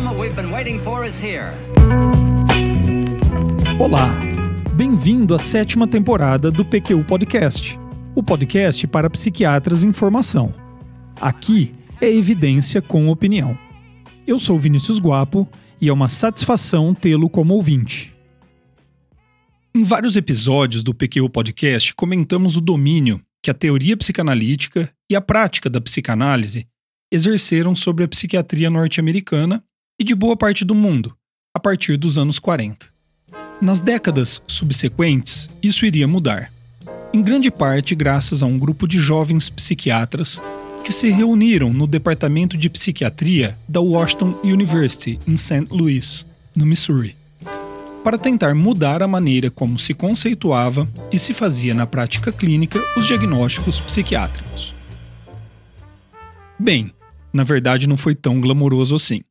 moment we've been waiting for is here. Olá, bem-vindo à sétima temporada do PQU Podcast, o podcast para psiquiatras em formação. Aqui é evidência com opinião. Eu sou Vinícius Guapo e é uma satisfação tê-lo como ouvinte. Em vários episódios do PQU Podcast comentamos o domínio que a teoria psicanalítica e a prática da psicanálise exerceram sobre a psiquiatria norte-americana e de boa parte do mundo, a partir dos anos 40. Nas décadas subsequentes, isso iria mudar. Em grande parte graças a um grupo de jovens psiquiatras que se reuniram no Departamento de Psiquiatria da Washington University, em St. Louis, no Missouri, para tentar mudar a maneira como se conceituava e se fazia na prática clínica os diagnósticos psiquiátricos. Bem, na verdade não foi tão glamouroso assim.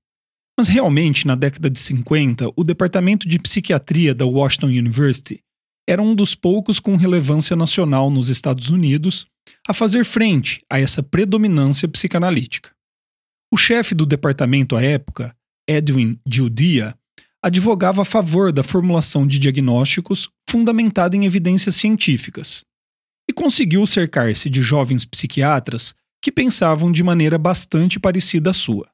Mas realmente, na década de 50, o Departamento de Psiquiatria da Washington University era um dos poucos com relevância nacional nos Estados Unidos a fazer frente a essa predominância psicanalítica. O chefe do departamento à época, Edwin Gildia, advogava a favor da formulação de diagnósticos fundamentada em evidências científicas e conseguiu cercar-se de jovens psiquiatras que pensavam de maneira bastante parecida à sua.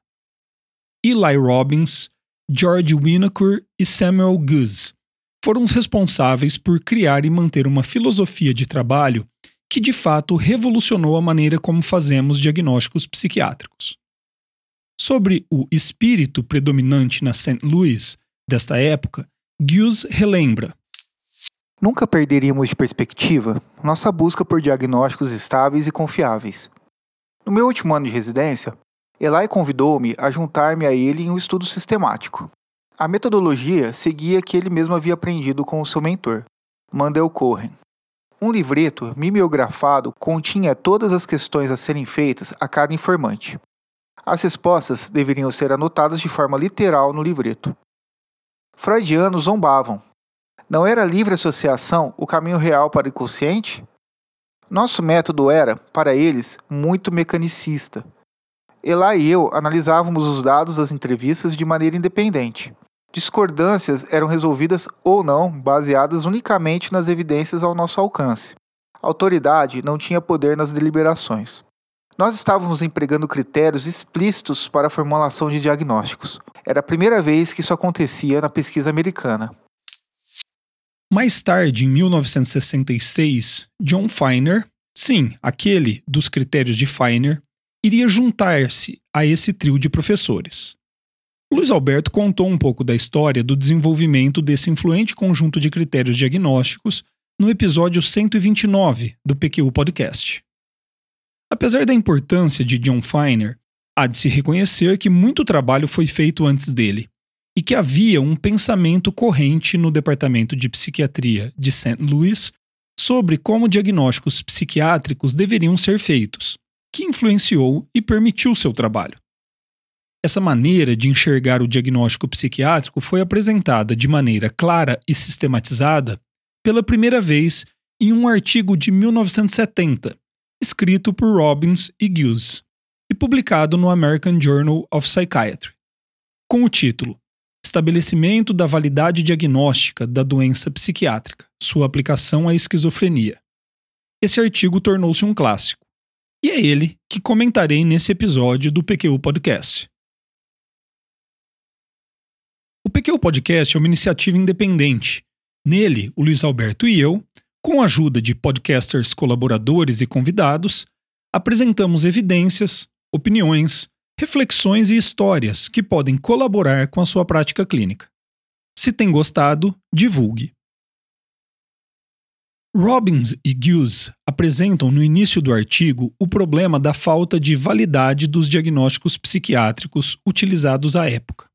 Eli Robbins, George Winokur e Samuel Goose foram os responsáveis por criar e manter uma filosofia de trabalho que de fato revolucionou a maneira como fazemos diagnósticos psiquiátricos. Sobre o espírito predominante na St. Louis desta época, Goose relembra. Nunca perderíamos de perspectiva nossa busca por diagnósticos estáveis e confiáveis. No meu último ano de residência, Eli convidou-me a juntar-me a ele em um estudo sistemático. A metodologia seguia que ele mesmo havia aprendido com o seu mentor, Mandel Cohen. Um livreto mimeografado continha todas as questões a serem feitas a cada informante. As respostas deveriam ser anotadas de forma literal no livreto. Freudianos zombavam. Não era livre associação o caminho real para o inconsciente? Nosso método era, para eles, muito mecanicista. Elá e eu analisávamos os dados das entrevistas de maneira independente. Discordâncias eram resolvidas ou não baseadas unicamente nas evidências ao nosso alcance. A autoridade não tinha poder nas deliberações. Nós estávamos empregando critérios explícitos para a formulação de diagnósticos. Era a primeira vez que isso acontecia na pesquisa americana. Mais tarde, em 1966, John Feiner, sim, aquele dos critérios de Feiner, iria juntar-se a esse trio de professores. Luiz Alberto contou um pouco da história do desenvolvimento desse influente conjunto de critérios diagnósticos no episódio 129 do PQ Podcast. Apesar da importância de John Feiner, há de se reconhecer que muito trabalho foi feito antes dele e que havia um pensamento corrente no Departamento de Psiquiatria de St. Louis sobre como diagnósticos psiquiátricos deveriam ser feitos, que influenciou e permitiu seu trabalho. Essa maneira de enxergar o diagnóstico psiquiátrico foi apresentada de maneira clara e sistematizada pela primeira vez em um artigo de 1970, escrito por Robbins e Guse, e publicado no American Journal of Psychiatry, com o título Estabelecimento da validade diagnóstica da doença psiquiátrica, sua aplicação à esquizofrenia. Esse artigo tornou-se um clássico, e é ele que comentarei nesse episódio do PQ Podcast. O PQ Podcast é uma iniciativa independente. Nele, o Luiz Alberto e eu, com a ajuda de podcasters colaboradores e convidados, apresentamos evidências, opiniões, reflexões e histórias que podem colaborar com a sua prática clínica. Se tem gostado, divulgue. Robbins e Hughes apresentam no início do artigo o problema da falta de validade dos diagnósticos psiquiátricos utilizados à época.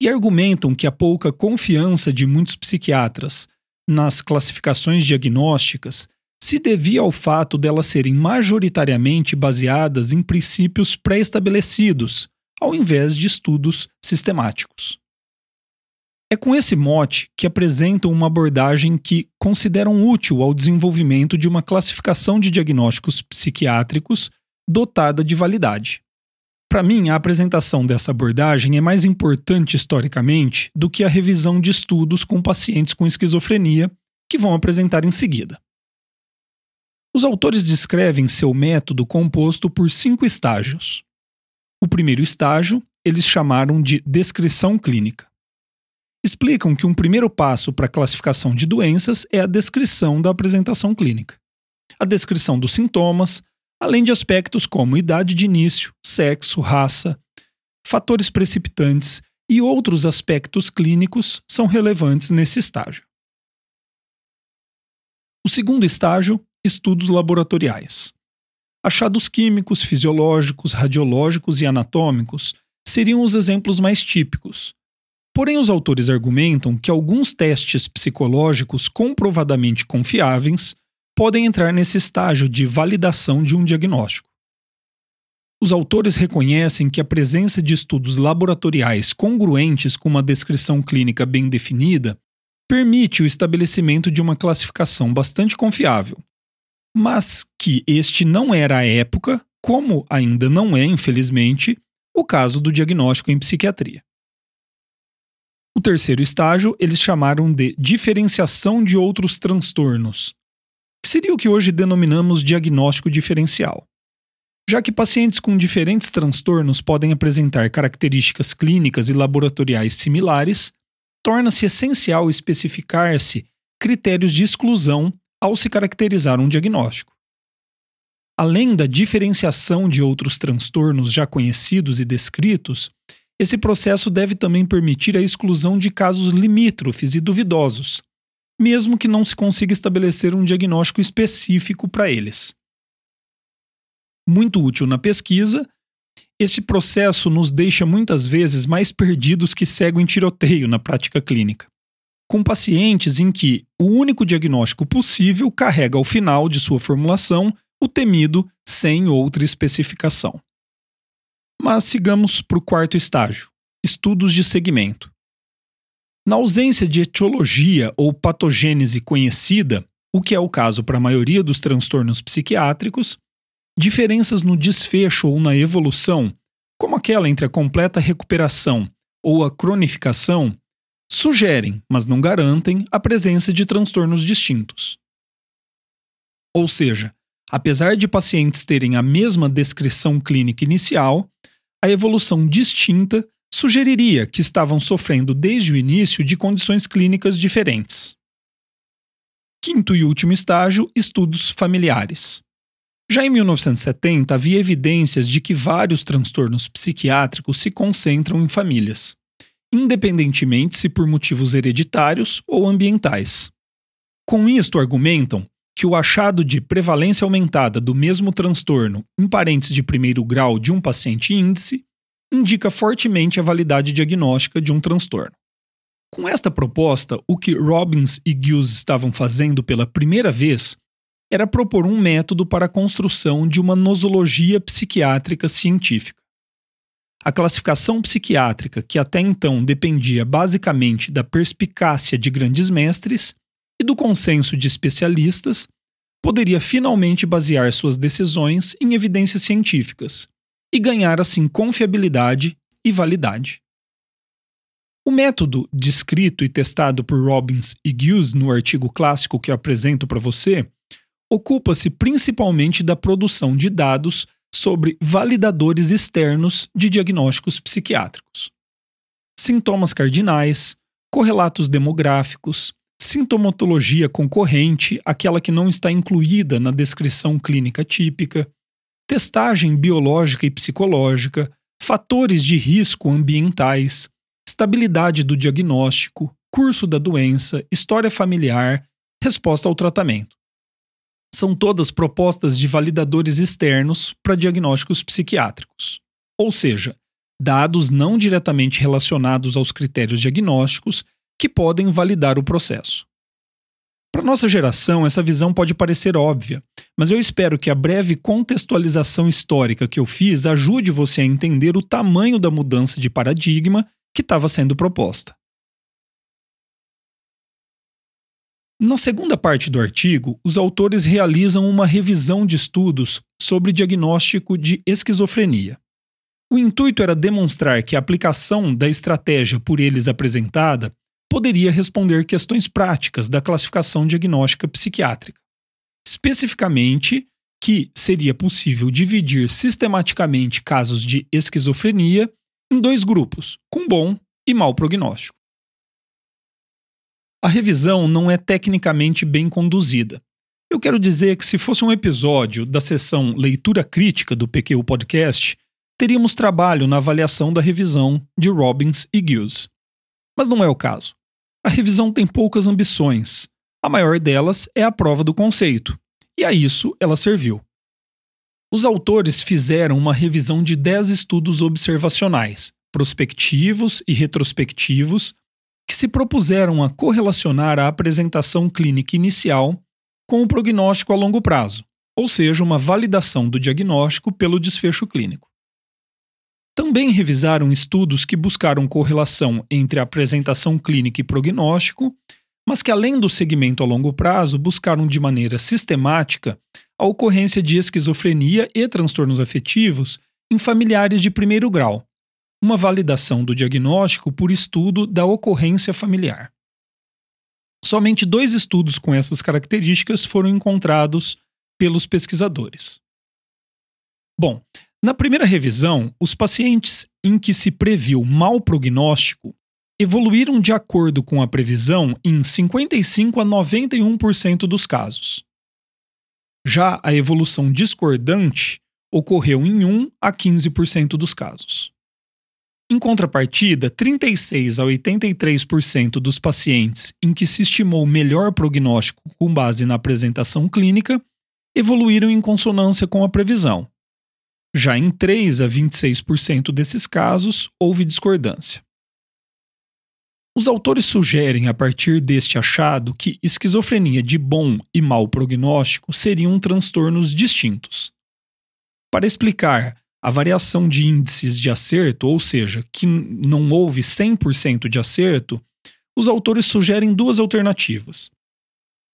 E argumentam que a pouca confiança de muitos psiquiatras nas classificações diagnósticas se devia ao fato delas serem majoritariamente baseadas em princípios pré-estabelecidos, ao invés de estudos sistemáticos. É com esse mote que apresentam uma abordagem que consideram útil ao desenvolvimento de uma classificação de diagnósticos psiquiátricos dotada de validade. Para mim, a apresentação dessa abordagem é mais importante historicamente do que a revisão de estudos com pacientes com esquizofrenia, que vão apresentar em seguida. Os autores descrevem seu método composto por cinco estágios. O primeiro estágio eles chamaram de descrição clínica. Explicam que um primeiro passo para a classificação de doenças é a descrição da apresentação clínica. A descrição dos sintomas, além de aspectos como idade de início, sexo, raça, fatores precipitantes e outros aspectos clínicos são relevantes nesse estágio. O segundo estágio, estudos laboratoriais. Achados químicos, fisiológicos, radiológicos e anatômicos seriam os exemplos mais típicos. Porém, os autores argumentam que alguns testes psicológicos comprovadamente confiáveis podem entrar nesse estágio de validação de um diagnóstico. Os autores reconhecem que a presença de estudos laboratoriais congruentes com uma descrição clínica bem definida permite o estabelecimento de uma classificação bastante confiável, mas que este não era a época, como ainda não é, infelizmente, o caso do diagnóstico em psiquiatria. O terceiro estágio eles chamaram de diferenciação de outros transtornos, que seria o que hoje denominamos diagnóstico diferencial. Já que pacientes com diferentes transtornos podem apresentar características clínicas e laboratoriais similares, torna-se essencial especificar-se critérios de exclusão ao se caracterizar um diagnóstico. Além da diferenciação de outros transtornos já conhecidos e descritos, esse processo deve também permitir a exclusão de casos limítrofes e duvidosos, mesmo que não se consiga estabelecer um diagnóstico específico para eles. Muito útil na pesquisa, esse processo nos deixa muitas vezes mais perdidos que cego em tiroteio na prática clínica, com pacientes em que o único diagnóstico possível carrega ao final de sua formulação o temido sem outra especificação. Mas sigamos para o quarto estágio: estudos de segmento. Na ausência de etiologia ou patogênese conhecida, o que é o caso para a maioria dos transtornos psiquiátricos, diferenças no desfecho ou na evolução, como aquela entre a completa recuperação ou a cronificação, sugerem, mas não garantem, a presença de transtornos distintos. Ou seja, apesar de pacientes terem a mesma descrição clínica inicial, a evolução distinta sugeriria que estavam sofrendo desde o início de condições clínicas diferentes. Quinto e último estágio: estudos familiares. Já em 1970, havia evidências de que vários transtornos psiquiátricos se concentram em famílias, independentemente se por motivos hereditários ou ambientais. Com isto, argumentam que o achado de prevalência aumentada do mesmo transtorno em parentes de primeiro grau de um paciente índice indica fortemente a validade diagnóstica de um transtorno. Com esta proposta, o que Robbins e Giles estavam fazendo pela primeira vez era propor um método para a construção de uma nosologia psiquiátrica científica. A classificação psiquiátrica, que até então dependia basicamente da perspicácia de grandes mestres e do consenso de especialistas, poderia finalmente basear suas decisões em evidências científicas, e ganhar assim confiabilidade e validade. O método descrito e testado por Robbins e Giles no artigo clássico que apresento para você ocupa-se principalmente da produção de dados sobre validadores externos de diagnósticos psiquiátricos. Sintomas cardinais, correlatos demográficos, sintomatologia concorrente, aquela que não está incluída na descrição clínica típica, testagem biológica e psicológica, fatores de risco ambientais, estabilidade do diagnóstico, curso da doença, história familiar, resposta ao tratamento. São todas propostas de validadores externos para diagnósticos psiquiátricos, ou seja, dados não diretamente relacionados aos critérios diagnósticos que podem validar o processo. Para nossa geração, essa visão pode parecer óbvia, mas eu espero que a breve contextualização histórica que eu fiz ajude você a entender o tamanho da mudança de paradigma que estava sendo proposta. Na segunda parte do artigo, os autores realizam uma revisão de estudos sobre diagnóstico de esquizofrenia. O intuito era demonstrar que a aplicação da estratégia por eles apresentada poderia responder questões práticas da classificação diagnóstica psiquiátrica. Especificamente, que seria possível dividir sistematicamente casos de esquizofrenia em dois grupos, com bom e mau prognóstico. A revisão não é tecnicamente bem conduzida. Eu quero dizer que se fosse um episódio da sessão Leitura Crítica do PQ Podcast, teríamos trabalho na avaliação da revisão de Robbins e Gills. Mas não é o caso. A revisão tem poucas ambições. A maior delas é a prova do conceito, e a isso ela serviu. Os autores fizeram uma revisão de 10 estudos observacionais, prospectivos e retrospectivos, que se propuseram a correlacionar a apresentação clínica inicial com o prognóstico a longo prazo, ou seja, uma validação do diagnóstico pelo desfecho clínico. Também revisaram estudos que buscaram correlação entre apresentação clínica e prognóstico, mas que, além do segmento a longo prazo, buscaram de maneira sistemática a ocorrência de esquizofrenia e transtornos afetivos em familiares de primeiro grau, uma validação do diagnóstico por estudo da ocorrência familiar. Somente dois estudos com essas características foram encontrados pelos pesquisadores. Bom, na primeira revisão, os pacientes em que se previu mau prognóstico evoluíram de acordo com a previsão em 55 a 91% dos casos. Já a evolução discordante ocorreu em 1 a 15% dos casos. Em contrapartida, 36 a 83% dos pacientes em que se estimou melhor prognóstico com base na apresentação clínica evoluíram em consonância com a previsão. Já em 3 a 26% desses casos, houve discordância. Os autores sugerem, a partir deste achado, que esquizofrenia de bom e mau prognóstico seriam transtornos distintos. Para explicar a variação de índices de acerto, ou seja, que não houve 100% de acerto, os autores sugerem duas alternativas.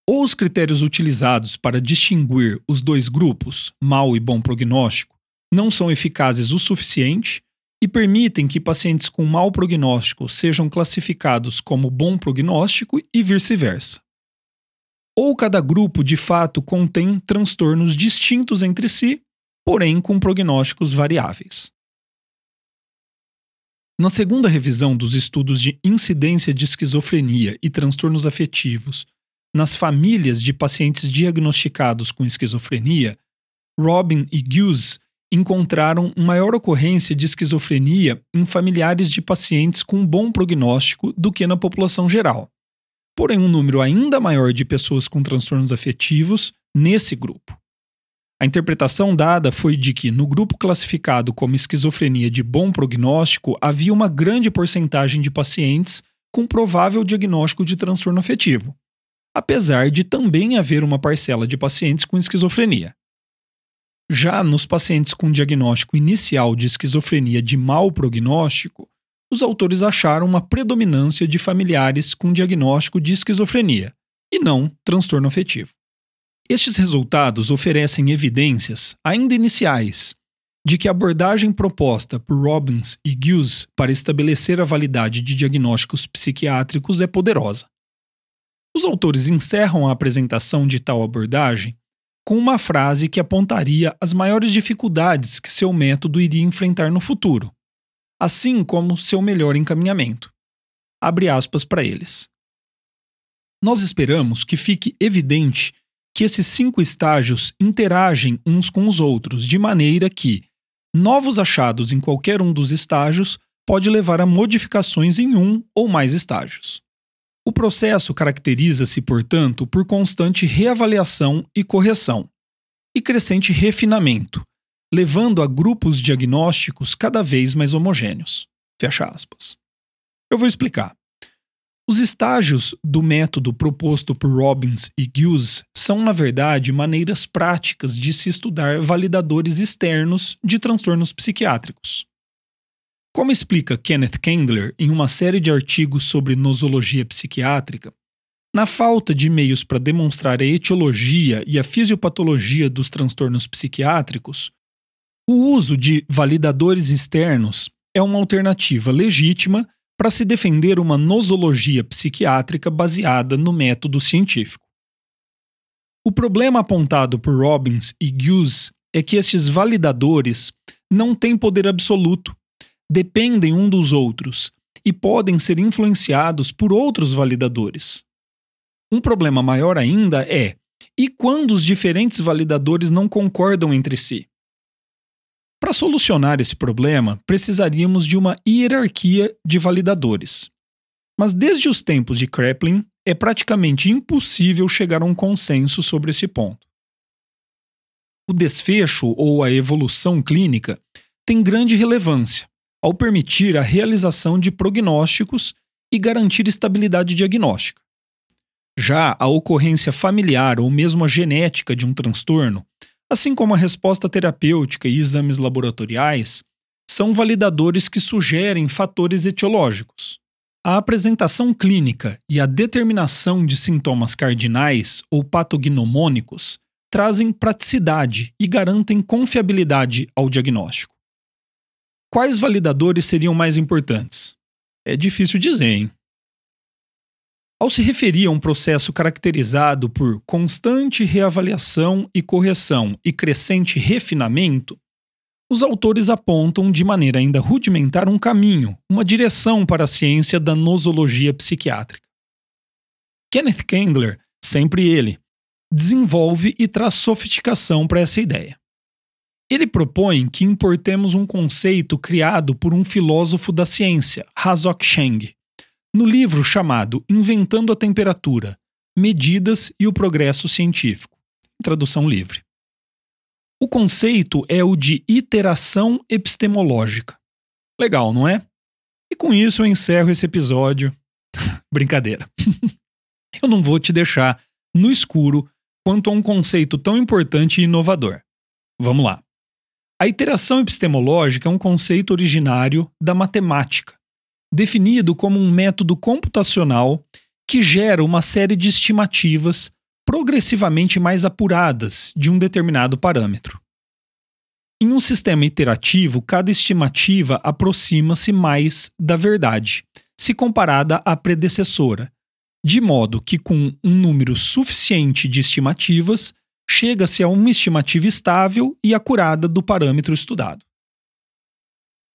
Ou os critérios utilizados para distinguir os dois grupos, mau e bom prognóstico, não são eficazes o suficiente e permitem que pacientes com mau prognóstico sejam classificados como bom prognóstico e vice-versa. Ou cada grupo de fato contém transtornos distintos entre si, porém com prognósticos variáveis. Na segunda revisão dos estudos de incidência de esquizofrenia e transtornos afetivos nas famílias de pacientes diagnosticados com esquizofrenia, Robin e Hughes encontraram maior ocorrência de esquizofrenia em familiares de pacientes com bom prognóstico do que na população geral. Porém, um número ainda maior de pessoas com transtornos afetivos nesse grupo. A interpretação dada foi de que, no grupo classificado como esquizofrenia de bom prognóstico, havia uma grande porcentagem de pacientes com provável diagnóstico de transtorno afetivo, apesar de também haver uma parcela de pacientes com esquizofrenia. Já nos pacientes com diagnóstico inicial de esquizofrenia de mau prognóstico, os autores acharam uma predominância de familiares com diagnóstico de esquizofrenia, e não transtorno afetivo. Estes resultados oferecem evidências, ainda iniciais, de que a abordagem proposta por Robbins e Gills para estabelecer a validade de diagnósticos psiquiátricos é poderosa. Os autores encerram a apresentação de tal abordagem com uma frase que apontaria as maiores dificuldades que seu método iria enfrentar no futuro, assim como seu melhor encaminhamento. Abre aspas para eles. Nós esperamos que fique evidente que esses cinco estágios interagem uns com os outros, de maneira que novos achados em qualquer um dos estágios pode levar a modificações em um ou mais estágios. O processo caracteriza-se, portanto, por constante reavaliação e correção, e crescente refinamento, levando a grupos diagnósticos cada vez mais homogêneos. Fecha aspas. Eu vou explicar. Os estágios do método proposto por Robbins e Hughes são, na verdade, maneiras práticas de se estudar validadores externos de transtornos psiquiátricos. Como explica Kenneth Kendler em uma série de artigos sobre nosologia psiquiátrica, na falta de meios para demonstrar a etiologia e a fisiopatologia dos transtornos psiquiátricos, O uso de validadores externos é uma alternativa legítima para se defender uma nosologia psiquiátrica baseada no método científico. O problema apontado por Robbins e Hughes é que estes validadores não têm poder absoluto, dependem um dos outros e podem ser influenciados por outros validadores. Um problema maior ainda é: e quando os diferentes validadores não concordam entre si? Para solucionar esse problema, precisaríamos de uma hierarquia de validadores. Mas desde os tempos de Kraepelin, é praticamente impossível chegar a um consenso sobre esse ponto. O desfecho ou a evolução clínica tem grande relevância ao permitir a realização de prognósticos e garantir estabilidade diagnóstica. Já a ocorrência familiar ou mesmo a genética de um transtorno assim como a resposta terapêutica e exames laboratoriais, são validadores que sugerem fatores etiológicos. A apresentação clínica e a determinação de sintomas cardinais ou patognomônicos trazem praticidade e garantem confiabilidade ao diagnóstico. Quais validadores seriam mais importantes? É difícil dizer, hein? Ao se referir a um processo caracterizado por constante reavaliação e correção e crescente refinamento, os autores apontam de maneira ainda rudimentar um caminho, uma direção para a ciência da nosologia psiquiátrica. Kenneth Kendler, sempre ele, desenvolve e traz sofisticação para essa ideia. Ele propõe que importemos um conceito criado por um filósofo da ciência, Hazok Cheng, no livro chamado Inventando a Temperatura: Medidas e o Progresso Científico. Tradução livre. O conceito é o de iteração epistemológica. Legal, não é? E com isso eu encerro esse episódio. Brincadeira. eu não vou te deixar no escuro quanto a um conceito tão importante e inovador. Vamos lá. A iteração epistemológica é um conceito originário da matemática definido como um método computacional que gera uma série de estimativas progressivamente mais apuradas de um determinado parâmetro. Em um sistema iterativo, cada estimativa aproxima-se mais da verdade, se comparada à predecessora, de modo que, com um número suficiente de estimativas, chega-se a uma estimativa estável e acurada do parâmetro estudado.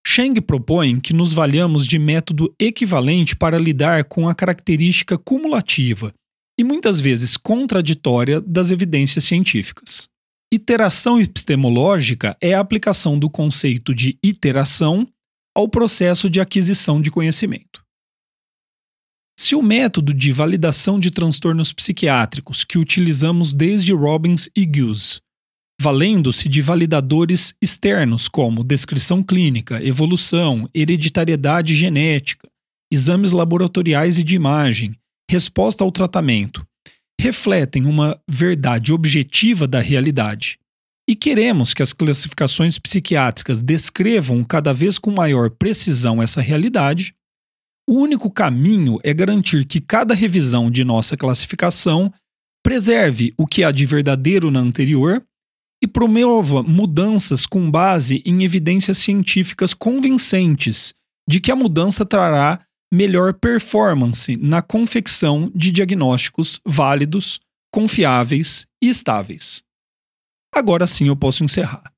Cheng propõe que nos valhamos de método equivalente para lidar com a característica cumulativa e muitas vezes contraditória das evidências científicas. Iteração epistemológica é a aplicação do conceito de iteração ao processo de aquisição de conhecimento. Se o método de validação de transtornos psiquiátricos que utilizamos desde Robbins e Hughes valendo-se de validadores externos como descrição clínica, evolução, hereditariedade genética, exames laboratoriais e de imagem, resposta ao tratamento, refletem uma verdade objetiva da realidade. E queremos que as classificações psiquiátricas descrevam cada vez com maior precisão essa realidade. O único caminho é garantir que cada revisão de nossa classificação preserve o que há de verdadeiro na anterior e promova mudanças com base em evidências científicas convincentes de que a mudança trará melhor performance na confecção de diagnósticos válidos, confiáveis e estáveis. Agora sim eu posso encerrar.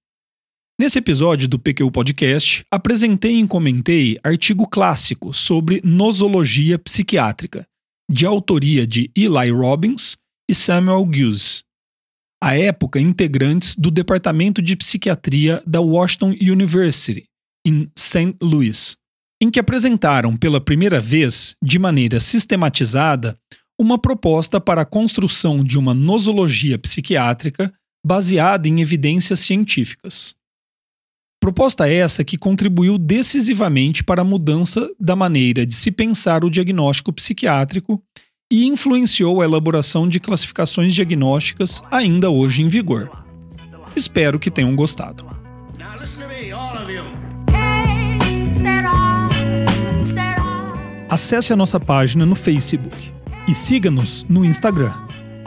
Nesse episódio do PQ Podcast, apresentei e comentei artigo clássico sobre nosologia psiquiátrica, de autoria de Eli Robbins e Samuel Hughes, à época integrantes do Departamento de Psiquiatria da Washington University, em St. Louis, em que apresentaram pela primeira vez, de maneira sistematizada, uma proposta para a construção de uma nosologia psiquiátrica baseada em evidências científicas. Proposta essa que contribuiu decisivamente para a mudança da maneira de se pensar o diagnóstico psiquiátrico e influenciou a elaboração de classificações diagnósticas ainda hoje em vigor. Espero que tenham gostado. Acesse a nossa página no Facebook e siga-nos no Instagram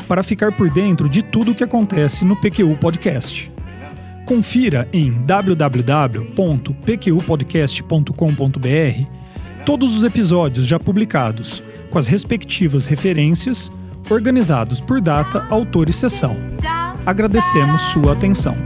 para ficar por dentro de tudo o que acontece no PQU Podcast. Confira em www.pqpodcast.com.br todos os episódios já publicados, com as respectivas referências, organizados por data, autor e sessão. Agradecemos sua atenção.